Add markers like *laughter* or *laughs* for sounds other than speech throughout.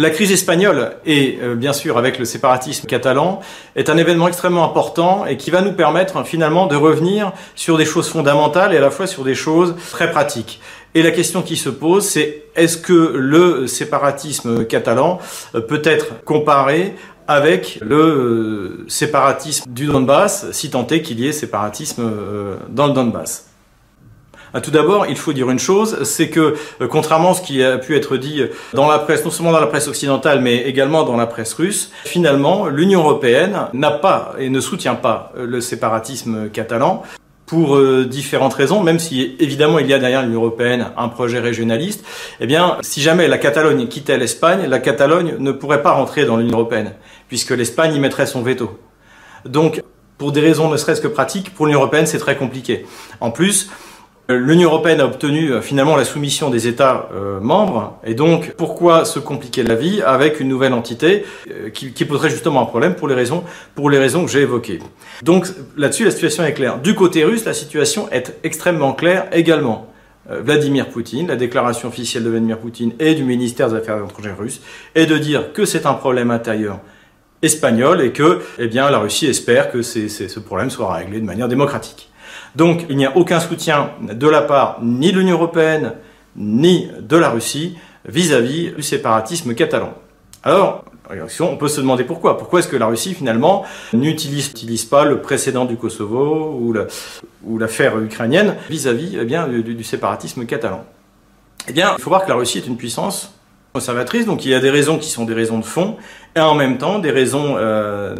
La crise espagnole et euh, bien sûr avec le séparatisme catalan est un événement extrêmement important et qui va nous permettre finalement de revenir sur des choses fondamentales et à la fois sur des choses très pratiques. Et la question qui se pose, c'est est-ce que le séparatisme catalan euh, peut être comparé avec le euh, séparatisme du Donbass, si tant est qu'il y ait séparatisme dans le Donbass? Tout d'abord, il faut dire une chose, c'est que contrairement à ce qui a pu être dit dans la presse, non seulement dans la presse occidentale, mais également dans la presse russe, finalement, l'Union européenne n'a pas et ne soutient pas le séparatisme catalan pour euh, différentes raisons, même si évidemment il y a derrière l'Union européenne un projet régionaliste, eh bien, si jamais la Catalogne quittait l'Espagne, la Catalogne ne pourrait pas rentrer dans l'Union européenne, puisque l'Espagne y mettrait son veto. Donc, pour des raisons ne serait-ce que pratiques, pour l'Union européenne, c'est très compliqué. En plus, euh, L'Union européenne a obtenu euh, finalement la soumission des États euh, membres, et donc pourquoi se compliquer la vie avec une nouvelle entité qui, qui, poserait justement un problème pour les raisons, que j'ai évoquées. Donc là-dessus, la situation est claire. Du côté russe, la situation est extrêmement claire également. Vladimir Poutine, la déclaration officielle de Vladimir Poutine et du ministère des Affaires étrangères russe, est de dire que c'est un problème intérieur espagnol et que eh la Russie espère que ce problème soit réglé de manière démocratique. Donc il n'y a aucun soutien de la part ni de l'Union européenne ni de la Russie vis-à-vis du séparatisme catalan. Alors, on peut se demander pourquoi. Pourquoi est-ce que la Russie, finalement, n'utilise pas le précédent du Kosovo ou l'affaire ukrainienne vis-à-vis eh du, séparatisme catalan? Eh bien, il faut voir que la Russie est une puissance conservatrice, donc il y a des raisons qui sont des raisons de fond, et en même temps des raisons, euh,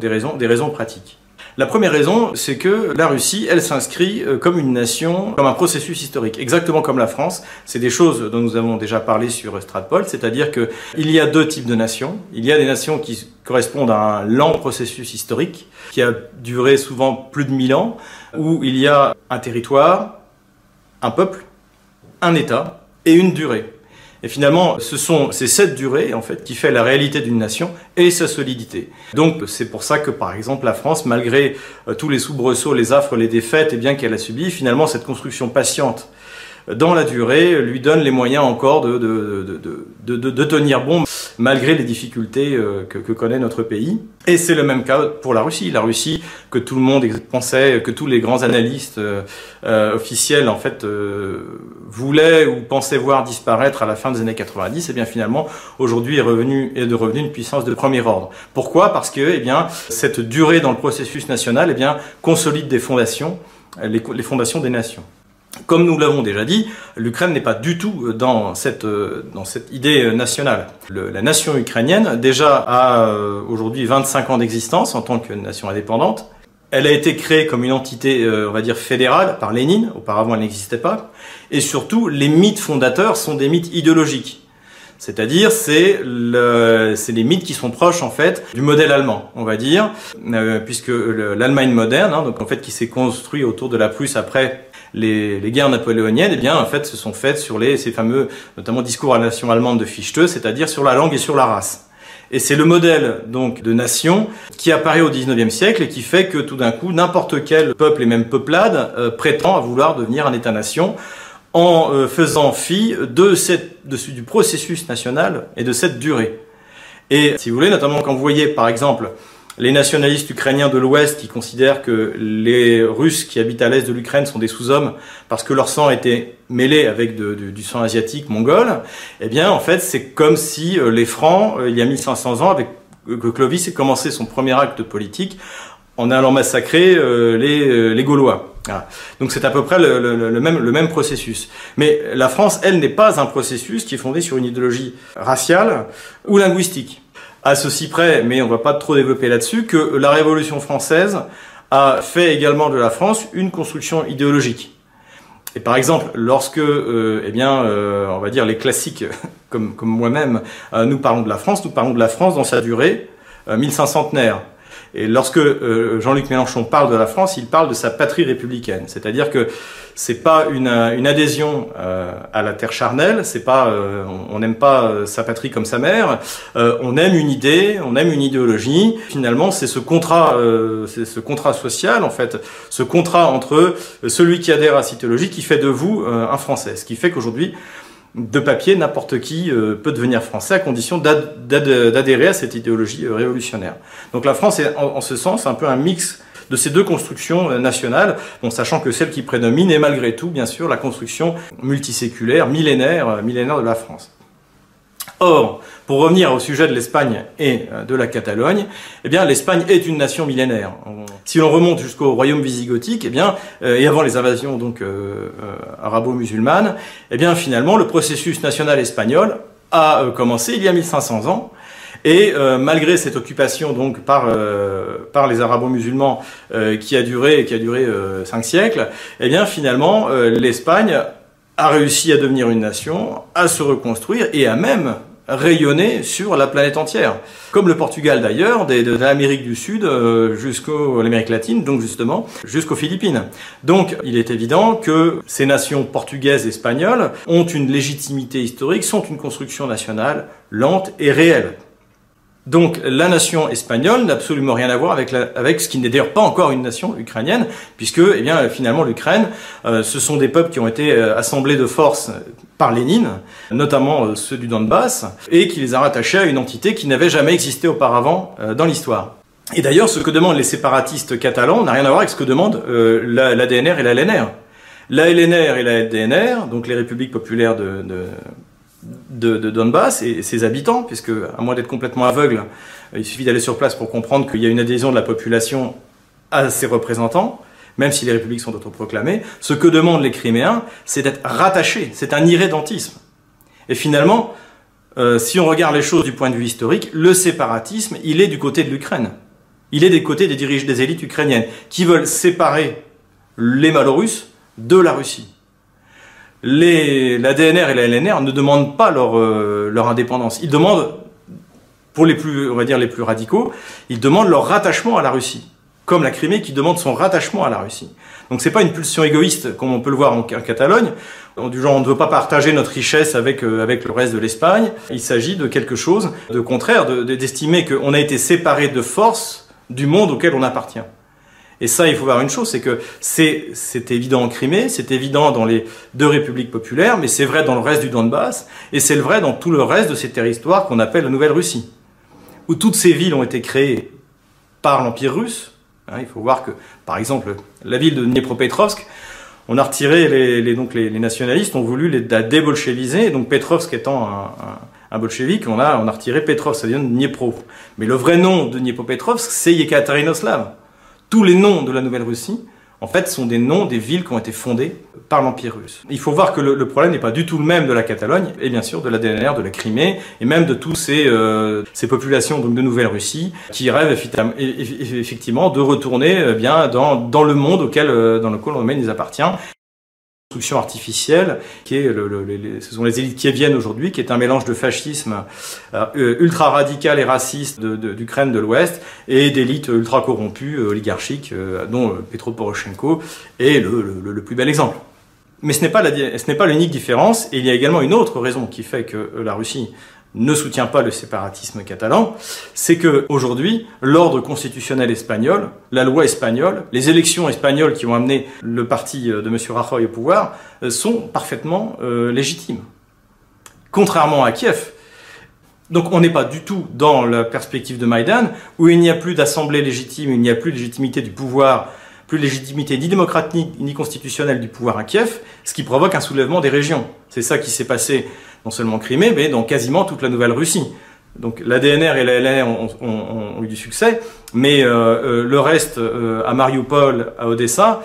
pratiques. La première raison, c'est que la Russie, elle s'inscrit euh, comme une nation, comme un processus historique, exactement comme la France. C'est des choses dont nous avons déjà parlé sur Stratpol, c'est-à-dire qu'il y a deux types de nations. Il y a des nations qui correspondent à un lent processus historique, qui a duré souvent plus de mille ans, où il y a un territoire, un peuple, un État et une durée. Et finalement, ce sont ces cette durée en fait qui fait la réalité d'une nation et sa solidité. Donc c'est pour ça que par exemple la France, malgré euh, tous les soubresauts, les affres, les défaites, et bien qu'elle a subi, finalement cette construction patiente dans la durée lui donne les moyens encore de, de, de, de tenir bon malgré les difficultés euh, que, connaît notre pays. Et c'est le même cas pour la Russie. La Russie, que tout le monde pensait, que tous les grands analystes euh, euh officiels en fait voulaient ou pensaient voir disparaître à la fin des années 90, et eh bien finalement aujourd'hui est revenu est de revenu une puissance de premier ordre. Pourquoi? Parce que eh bien cette durée dans le processus national eh bien consolide des fondations, les, les fondations des nations. Comme nous l'avons déjà dit, l'Ukraine n'est pas du tout dans cette, dans cette idée nationale. la nation ukrainienne, déjà, a euh, aujourd'hui 25 ans d'existence en tant que nation indépendante. Elle a été créée comme une entité, euh, on va dire, fédérale par Lénine. Auparavant, elle n'existait pas. Et surtout, les mythes fondateurs sont des mythes idéologiques. C'est-à-dire, c'est le, les mythes qui sont proches en fait du modèle allemand, on va dire, euh, puisque l'Allemagne moderne, hein, donc en fait qui s'est construit autour de la Prusse après les, guerres napoléoniennes, eh bien, en fait, se sont faites sur les, ces fameux, notamment discours à la nation allemande de Fichte, c'est-à-dire sur la langue et sur la race. Et c'est le modèle donc de nation qui apparaît au XIXe siècle et qui fait que tout d'un coup, n'importe quel peuple et même peuplade euh, prétend à vouloir devenir un État-nation en euh, faisant fi de cette, de, du processus national et de cette durée. Et si vous voulez, notamment quand vous voyez par exemple les nationalistes ukrainiens de l'Ouest qui considèrent que les Russes qui habitent à l'est de l'Ukraine sont des sous-hommes parce que leur sang été mêlé avec du sang asiatique mongol, eh bien en fait c'est comme si euh, les Francs, euh, il y a 1500 ans, avec que Clovis ait commencé son premier acte politique en allant massacrer euh, les, Gaulois. Donc c'est à peu près le même processus. Mais la France, elle, n'est pas un processus qui est fondé sur une idéologie raciale ou linguistique à ceci près, mais on va pas trop développer là-dessus, que la Révolution française a fait également de la France une construction idéologique. Et par exemple, lorsque, euh, eh bien, euh, on va dire les classiques, *laughs* comme, moi-même, euh, nous parlons de la France, nous parlons de la France dans sa durée, 1500 et lorsque euh, Jean-Luc Mélenchon parle de la France, il parle de sa patrie républicaine. C'est-à-dire que c'est pas une, une adhésion euh, à la terre charnelle, c'est pas euh, on n'aime pas sa patrie comme sa mère, on aime une idée, on aime une idéologie. Finalement, c'est ce contrat, c'est ce contrat social en fait, ce contrat entre celui qui adhère à cette idéologie qui fait de vous un Français. Ce qui fait qu'aujourd'hui de papier, n'importe qui euh, peut devenir français à condition d'adhérer à cette idéologie euh, révolutionnaire. Donc la France est en, ce sens un peu un mix de ces deux constructions euh, nationales, bon, sachant que celle qui prédomine est malgré tout, bien sûr, la construction multiséculaire, millénaire, millénaire de la France. Or, pour revenir au sujet de l'Espagne et euh, de la Catalogne, eh bien, l'Espagne est une nation millénaire. Si l'on remonte jusqu'au royaume visigothique, eh bien, euh, et avant les invasions donc euh, arabo-musulmanes, eh bien, finalement, le processus national espagnol a commencé il y a 1500 ans. Et malgré cette occupation donc par par les arabo-musulmans qui a duré qui a duré cinq siècles, eh bien finalement l'Espagne a réussi à devenir une nation, à se reconstruire et à même rayonner sur la planète entière. Comme le Portugal d'ailleurs, de, l'Amérique du Sud euh, jusqu'au l'Amérique latine, donc justement jusqu'aux Philippines. Donc il est évident que ces nations portugaises et espagnoles ont une légitimité historique, sont une construction nationale lente et réelle. Donc la nation espagnole n'a absolument rien à voir avec, avec ce qui n'est d'ailleurs pas encore une nation ukrainienne, puisque eh bien, finalement l'Ukraine, euh, ce sont des peuples qui ont été euh, assemblés de force par Lénine, notamment euh, ceux du Donbass, et qui les a rattachés à une entité qui n'avait jamais existé auparavant dans l'histoire. Et d'ailleurs, ce que demandent les séparatistes catalans n'a rien à voir avec ce que demandent l'ADNR et la LNR. La LNR et la LDNR, donc les républiques populaires de, de, Donbass et ses habitants, puisque à moins d'être complètement aveugle, il suffit d'aller sur place pour comprendre qu'il y a une adhésion de la population à ses représentants, même si les républiques sont autoproclamées. Ce que demandent les Criméens, c'est d'être rattachés, c'est un irrédentisme. Et finalement, euh, si on regarde les choses du point de vue historique, le séparatisme, il est du côté de l'Ukraine. Il est des côtés des dirigeants des élites ukrainiennes qui veulent séparer les Malorusses de la Russie les, la DNR et la LNR ne demandent pas leur, euh, leur indépendance. Ils demandent, pour les plus, on va dire les plus radicaux, ils demandent leur rattachement à la Russie, comme la Crimée qui demande son rattachement à la Russie. Donc c'est pas une pulsion égoïste comme on peut le voir en, Catalogne, du genre on ne veut pas partager notre richesse avec euh, avec le reste de l'Espagne. Il s'agit de quelque chose de contraire, d'estimer qu'on a été séparé de force du monde auquel on appartient. Et ça, il faut voir une chose, c'est que c'est évident en Crimée, c'est évident dans les deux républiques populaires, mais c'est vrai dans le reste du Donbass, et c'est vrai dans tout le reste de ces territoires qu'on appelle la Nouvelle-Russie, où toutes ces villes ont été créées par l'Empire russe. Hein, il faut voir que, par exemple, la ville de Dniepropetrovsk, on a retiré les, donc les, nationalistes ont voulu la débolcheviser, donc Petrovsk étant un, un, bolchevique, on a, on a retiré Petrovsk, ça vient de Dniepro. Mais le vrai nom de Dniepropetrovsk, c'est Yekaterinoslav tous les noms de la Nouvelle-Russie, en fait, sont des noms des villes qui ont été fondées par l'Empire russe. Il faut voir que le, problème n'est pas du tout le même de la Catalogne, et bien sûr de la DNR, de la Crimée, et même de toutes ces, euh, ces populations de Nouvelle-Russie qui rêvent effectivement de retourner euh, bien dans, dans le monde auquel, euh, dans lequel on les appartient construction artificielle, qui est le, le, ce sont les élites qui viennent aujourd'hui, qui est un mélange de fascisme euh, ultra radical et raciste d'Ukraine de, de l'Ouest et d'élites ultra corrompues, euh, oligarchiques, euh, dont Petro Poroshenko est le, plus bel exemple. Mais ce n'est pas l'unique différence, et il y a également une autre raison qui fait que la Russie ne soutient pas le séparatisme catalan, c'est que aujourd'hui, l'ordre constitutionnel espagnol, la loi espagnole, les élections espagnoles qui ont amené le parti euh, de M. Rajoy au pouvoir euh, sont parfaitement euh, légitimes. Contrairement à Kiev. Donc on n'est pas du tout dans la perspective de Maïdan, où il n'y a plus d'assemblée légitime, il n'y a plus de légitimité du pouvoir, plus de légitimité ni démocratique ni constitutionnelle du pouvoir à Kiev, ce qui provoque un soulèvement des régions. C'est ça qui s'est passé non seulement Crimée, mais dans quasiment toute la Nouvelle-Russie. Donc la DNR et la LNR ont, eu du succès, mais euh, euh, le reste, euh, à Mariupol, à Odessa,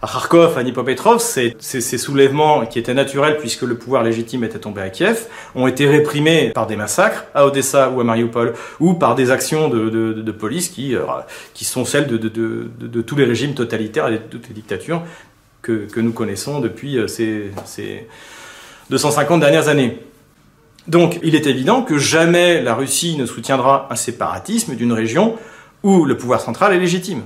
à Kharkov, à Nipopetrov, ces, soulèvements qui étaient naturels puisque le pouvoir légitime était tombé à Kiev, ont été réprimés par des massacres à Odessa ou à Mariupol, ou par des actions de, police qui, qui sont celles de, tous les régimes totalitaires et de toutes les dictatures que, nous connaissons depuis ces 250 dernières années. Donc il est évident que jamais la Russie ne soutiendra un séparatisme d'une région où le pouvoir central est légitime.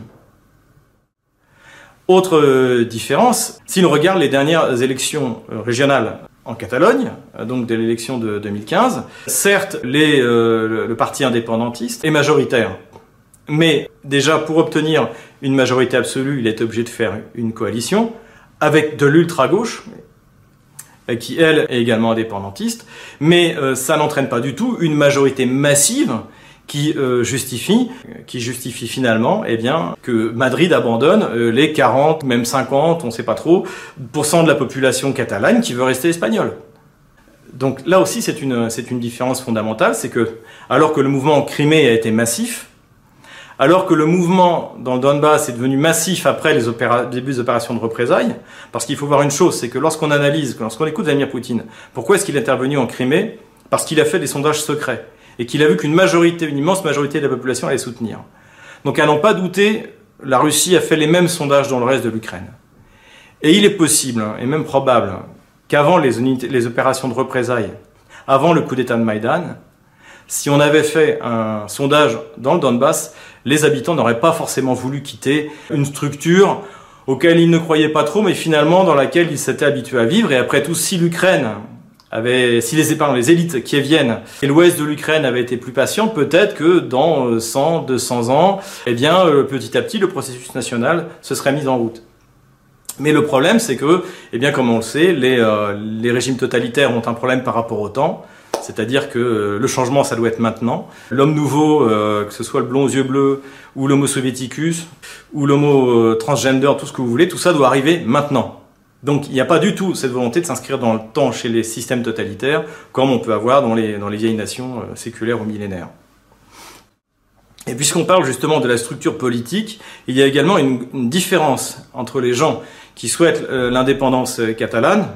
Autre euh, différence, si l'on regarde les dernières élections euh, régionales en Catalogne, euh, donc de l'élection de 2015, certes le parti indépendantiste est majoritaire, mais déjà pour obtenir une majorité absolue, il est obligé de faire une coalition avec de l'ultra-gauche, qui elle est également indépendantiste, mais ça n'entraîne pas du tout une majorité massive qui justifie, qui justifie finalement, eh bien, que Madrid abandonne les 40, même 50, on ne sait pas trop, de la population catalane qui veut rester espagnole. Donc là aussi, c'est une, une différence fondamentale, c'est que alors que le mouvement en Crimée a été massif, alors que le mouvement dans le Donbass est devenu massif après les débuts des opérations de représailles, parce qu'il faut voir une chose, c'est que lorsqu'on analyse, lorsqu'on écoute Vladimir Poutine, pourquoi est-ce qu'il est intervenu en Crimée? Parce qu'il a fait des sondages secrets et qu'il a vu qu'une majorité, une immense majorité de la population allait soutenir. Donc à n'en pas douter, la Russie a fait les mêmes sondages dans le reste de l'Ukraine. Et il est possible, et même probable, qu'avant les, les opérations de représailles, avant le coup d'État de Maïdan, si on avait fait un sondage dans le Donbass, les habitants n'auraient pas forcément voulu quitter une structure auquel ils ne croyaient pas trop, mais finalement dans laquelle ils s'étaient habitués à vivre. Et après tout, si l'Ukraine avait, si les, pardon, les élites qui viennent et l'ouest de l'Ukraine avaient été plus patients, peut-être que dans 100, 200 ans, eh bien, euh, petit à petit, le processus national se serait mis en route. Mais le problème, c'est que, eh bien, comme on le sait, euh, les régimes totalitaires ont un problème par rapport au temps. C'est-à-dire que euh, le changement, ça doit être maintenant. L'homme nouveau, euh, que ce soit le blond aux yeux bleus, ou l'homo soviéticus, ou l'homo transgender, tout ce que vous voulez, tout ça doit arriver maintenant. Donc il n'y a pas du tout cette volonté de s'inscrire dans le temps chez les systèmes totalitaires, comme on peut avoir dans les, dans les vieilles nations séculaires ou millénaires. Et puisqu'on parle justement de la structure politique, il y a également une, différence entre les gens qui souhaitent euh, l'indépendance catalane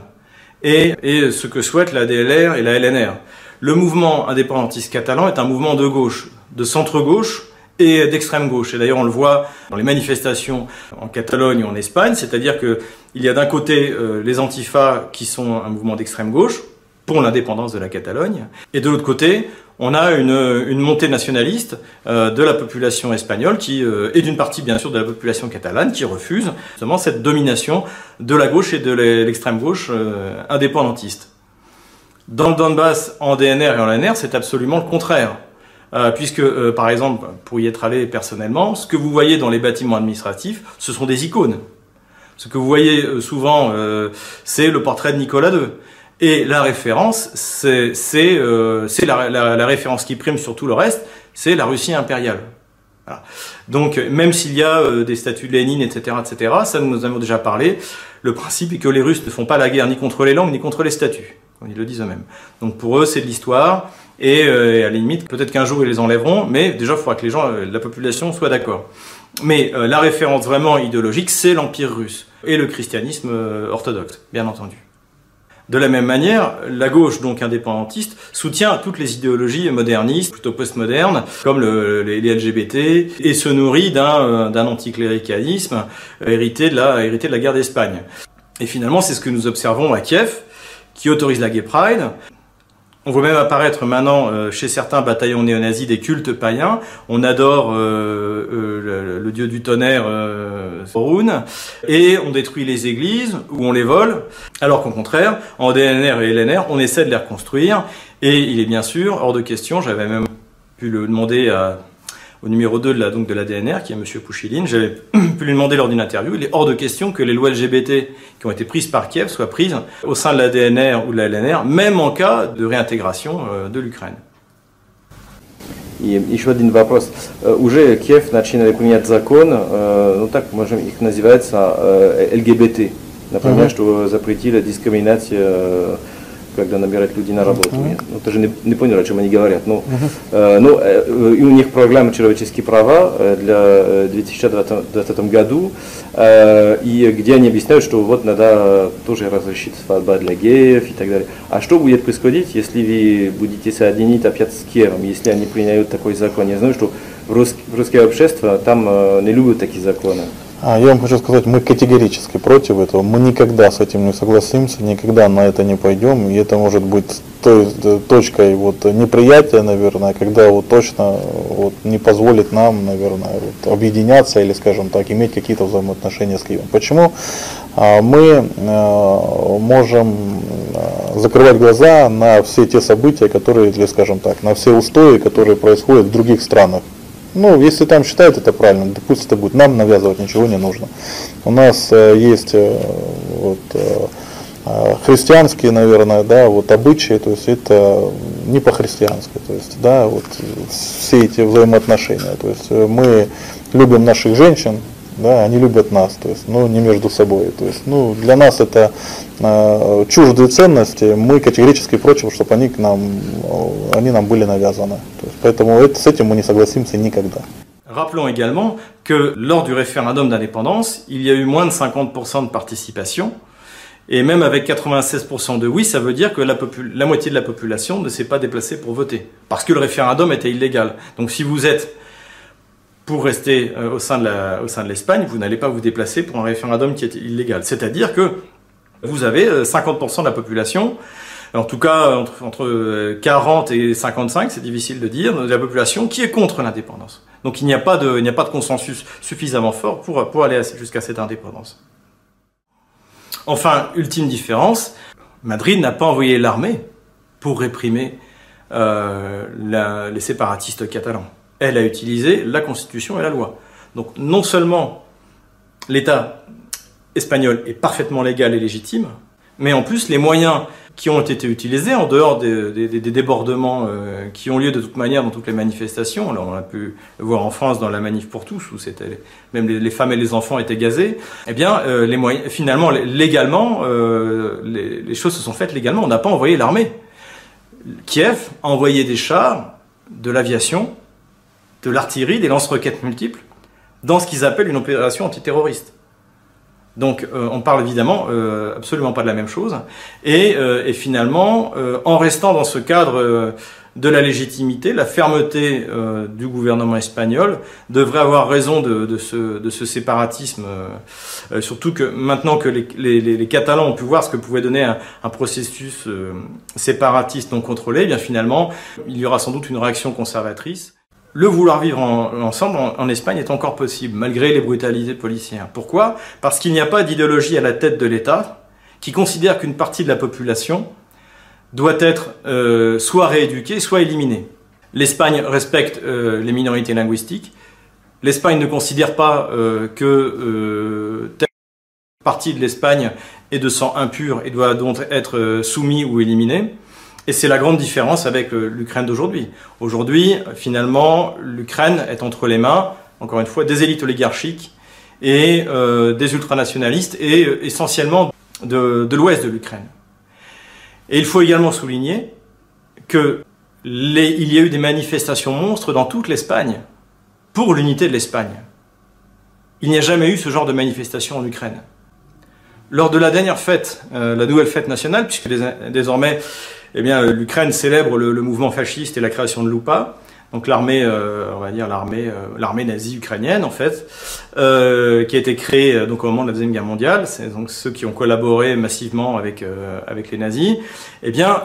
et, ce que souhaitent la DLR et la LNR. Le mouvement indépendantiste catalan est un mouvement de gauche, de centre-gauche et d'extrême gauche. Et d'ailleurs, on le voit dans les manifestations en Catalogne ou en Espagne, c'est-à-dire qu'il y a d'un côté euh, les antifas qui sont un mouvement d'extrême gauche pour l'indépendance de la Catalogne, et de l'autre côté, on a une, montée nationaliste euh, de la population espagnole qui euh, et d'une partie bien sûr de la population catalane qui refuse justement cette domination de la gauche et de l'extrême gauche euh, indépendantiste. Dans le Donbass, en DNR et en LNR, c'est absolument le contraire. puisque, par exemple, pour y être allé personnellement, ce que vous voyez dans les bâtiments administratifs, ce sont des icônes. Ce que vous voyez souvent, c'est le portrait de Nicolas II. Et la référence, c'est euh, la, la, la, référence qui prime sur tout le reste, c'est la Russie impériale. Voilà. Donc, même s'il y a euh, des statues de Lénine, etc., etc., ça nous avons déjà parlé. Le principe est que les Russes ne font pas la guerre ni contre les langues ni contre les statues, comme ils le disent eux-mêmes. Donc, pour eux, c'est de l'histoire. Et, euh, à la limite, peut-être qu'un jour ils les enlèveront, mais déjà, il faudra que les gens, euh, la population, soit d'accord. Mais la référence vraiment idéologique, c'est l'Empire russe et le christianisme orthodoxe, bien entendu. De la même manière, la gauche, donc indépendantiste, soutient toutes les idéologies modernistes, plutôt postmodernes, comme le, les, LGBT, et se nourrit d'un euh, anticléricalisme hérité de, la, hérité de la guerre d'Espagne. Et finalement, c'est ce que nous observons à Kiev, qui autorise la Gay Pride, on voit même apparaître maintenant euh, chez certains bataillons néo-nazis des cultes païens. On adore euh, euh, le, dieu du tonnerre, et on détruit les églises ou on les vole. Alors qu'au contraire, en DNR et LNR, on essaie de les reconstruire. Et il est bien sûr hors de question, j'avais même pu le demander au numéro 2 de la, de la DNR, qui est M. Pouchiline. J'avais *coughs* pu lui demander lors d'une interview, il est hors de question que les lois LGBT qui ont été prises par Kiev soient prises au sein de la DNR ou de la LNR, même en cas de réintégration euh, de l'Ukraine. И еще один вопрос. Уже Киев начинает принять закон, ну так можем их называется ЛГБТ. Например, mm-hmm. что запретили дискриминацию когда набирать людей на работу. Uh-huh. Ну, тоже не, не понял, о чем они говорят. Ну, uh-huh. э, ну, э, и у них программа «Человеческие права» э, для 2020 году, э, и где они объясняют, что вот надо тоже разрешить свадьба для геев и так далее. А что будет происходить, если вы будете соединить опять с Киевом, если они приняют такой закон? Я знаю, что в русское общество там э, не любят такие законы. А, я вам хочу сказать, мы категорически против этого. Мы никогда с этим не согласимся, никогда на это не пойдем. И это может быть той точкой вот неприятия, наверное, когда вот точно вот не позволит нам, наверное, вот, объединяться или, скажем так, иметь какие-то взаимоотношения с Киевом. Почему? А, мы э, можем э, закрывать глаза на все те события, которые, или, скажем так, на все устои, которые происходят в других странах. Ну, если там считают это правильно, да пусть это будет. Нам навязывать ничего не нужно. У нас э, есть э, вот, э, христианские, наверное, да, вот обычаи, то есть это не по-христиански, то есть, да, вот все эти взаимоотношения, то есть мы любим наших женщин, да, они любят нас, то есть, ну, не между собой, то есть, ну, для нас это э, чуждые ценности, мы категорически против, чтобы они к нам, они нам были навязаны, то есть, поэтому это, с этим мы не согласимся никогда. Rappelons également que lors du référendum d'indépendance, il y a eu moins de 50% de participation, Et même avec 96% de oui, ça veut dire que la, la, moitié de la population ne s'est pas déplacée pour voter. Parce que le référendum était illégal. Donc si vous êtes pour rester euh, au sein de l'Espagne, vous n'allez pas vous déplacer pour un référendum qui est illégal. C'est-à-dire que vous avez 50% euh, de la population, en tout cas entre, entre 40 euh, et 55, c'est difficile de dire, de la population qui est contre l'indépendance. Donc il n'y a, pas de, a pas de consensus suffisamment fort pour, pour aller jusqu'à cette indépendance. Enfin, ultime différence, Madrid n'a pas envoyé l'armée pour réprimer euh, la, les séparatistes catalans. Elle a utilisé la constitution et la loi. Donc non seulement l'État espagnol est parfaitement légal et légitime, mais en plus les moyens qui ont été utilisés en dehors des, débordements euh, qui ont lieu de toute manière dans toutes les manifestations. Alors on a pu voir en France dans la manif pour tous où c'était même les, femmes et les enfants étaient gazés. Eh bien, euh, les moyens, finalement, légalement, euh, les, les, choses se sont faites légalement. On n'a pas envoyé l'armée. Kiev a envoyé des chars, de l'aviation, de l'artillerie, des lance-roquettes multiples dans ce qu'ils appellent une opération antiterroriste. Donc euh, on parle évidemment euh, absolument pas de la même chose. Et, euh, finalement, en restant dans ce cadre de la légitimité, la fermeté du gouvernement espagnol devrait avoir raison de, ce, séparatisme, surtout que maintenant que les, Catalans ont pu voir ce que pouvait donner un, processus séparatiste non contrôlé, eh bien finalement, il y aura sans doute une réaction conservatrice le vouloir vivre ensemble en, Espagne est encore possible, malgré les brutalités policières. Pourquoi? Parce qu'il n'y a pas d'idéologie à la tête de l'État qui considère qu'une partie de la population doit être euh, soit rééduquée, soit éliminée. L'Espagne respecte euh, les minorités linguistiques. L'Espagne ne considère pas euh, que telle partie de l'Espagne est de sang impur et doit donc être soumise ou éliminée. Et c'est la grande différence avec euh, l'Ukraine d'aujourd'hui. Aujourd'hui, finalement, l'Ukraine est entre les mains, encore une fois, des élites oligarchiques et euh, des ultranationalistes et euh, essentiellement de, l'ouest de l'Ukraine. Et il faut également souligner que il y a eu des manifestations monstres dans toute l'Espagne pour l'unité de l'Espagne. Il n'y a jamais eu ce genre de manifestation en Ukraine. Lors de la dernière fête, la nouvelle fête nationale, puisque désormais eh bien, euh, l'Ukraine célèbre le, mouvement fasciste et la création de l'UPA, donc l'armée, euh, on va dire l'armée, euh, l'armée nazie ukrainienne en fait, qui a été créée donc au moment de la deuxième guerre mondiale. C'est donc ceux qui ont collaboré massivement avec avec les nazis. Eh bien,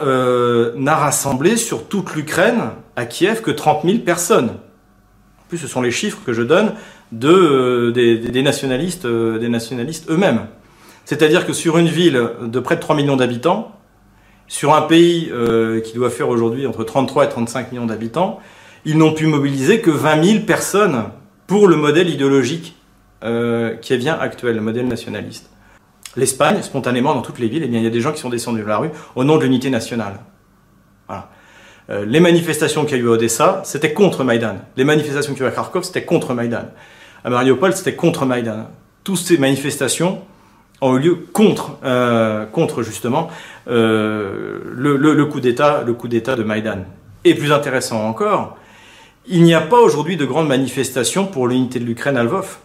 n'a rassemblé sur toute l'Ukraine à Kiev que 30 000 personnes. En plus, ce sont les chiffres que je donne de des, nationalistes, des nationalistes eux-mêmes. C'est-à-dire que sur une ville de près de 3 millions d'habitants, sur un pays euh, qui doit faire aujourd'hui entre 33 et 35 millions d'habitants, ils n'ont pu mobiliser que 20 000 personnes pour le modèle idéologique euh, qui est bien actuel, le modèle nationaliste. L'Espagne, spontanément, dans toutes les villes, eh bien, il y a des gens qui sont descendus de la rue au nom de l'unité nationale. Euh, les manifestations qu'il y a eu à Odessa, c'était contre Maïdan. Les manifestations qu'il y a eu à Kharkov, c'était contre Maïdan. À Mariupol, c'était contre Maïdan. Toutes ces manifestations ont eu lieu contre, euh, contre justement euh, le, le, coup d'État, le coup d'État de Maïdan. Et plus intéressant encore, il n'y a pas aujourd'hui de grandes manifestations pour l'unité de l'Ukraine à Lvov.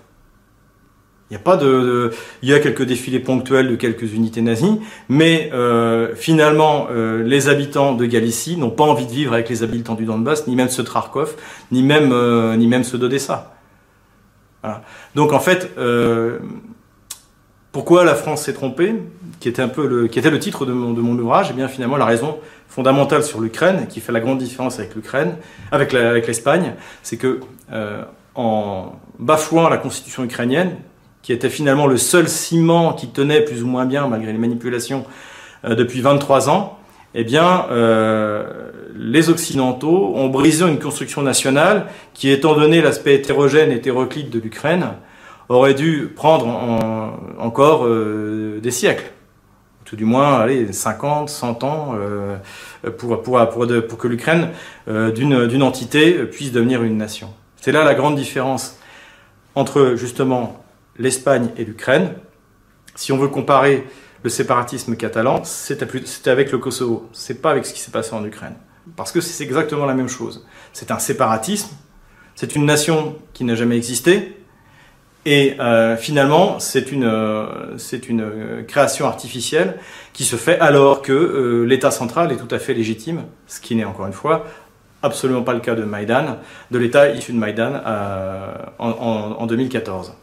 Il n'y a pas de, il y a quelques défilés ponctuels de quelques unités nazies, mais euh, finalement, euh, les habitants de Galicie n'ont pas envie de vivre avec les habitants du Donbass, ni même ceux de ni même, euh, ni même ceux d'Odessa. Voilà. Donc en fait, euh, pourquoi la France s'est trompée, qui était un peu le, qui était le titre de mon, de mon ouvrage, et eh bien finalement la raison fondamentale sur l'Ukraine, qui fait la grande différence avec l'Ukraine, avec l'Espagne, c'est que euh, en bafouant la constitution ukrainienne, qui était finalement le seul ciment qui tenait plus ou moins bien malgré les manipulations euh, depuis 23 ans, eh bien, euh, les Occidentaux ont brisé une construction nationale qui, étant donné l'aspect hétérogène et hétéroclite de l'Ukraine, aurait dû prendre encore euh, des siècles. tout du moins allez, 50, 100 ans pour, pour, pour, pour que l'Ukraine d'une entité puisse devenir une nation. C'est là la grande différence entre justement l'Espagne et l'Ukraine. Si on veut comparer le séparatisme catalan, c'était avec le Kosovo, c'est pas avec ce qui s'est passé en Ukraine. Parce que c'est exactement la même chose. C'est un séparatisme, c'est une nation qui n'a jamais existé, et euh, finalement, c'est une, euh, euh, création artificielle qui se fait alors que l'État central est tout à fait légitime, ce qui n'est encore une fois absolument pas le cas de Maïdan, de l'État issu de Maïdan en 2014.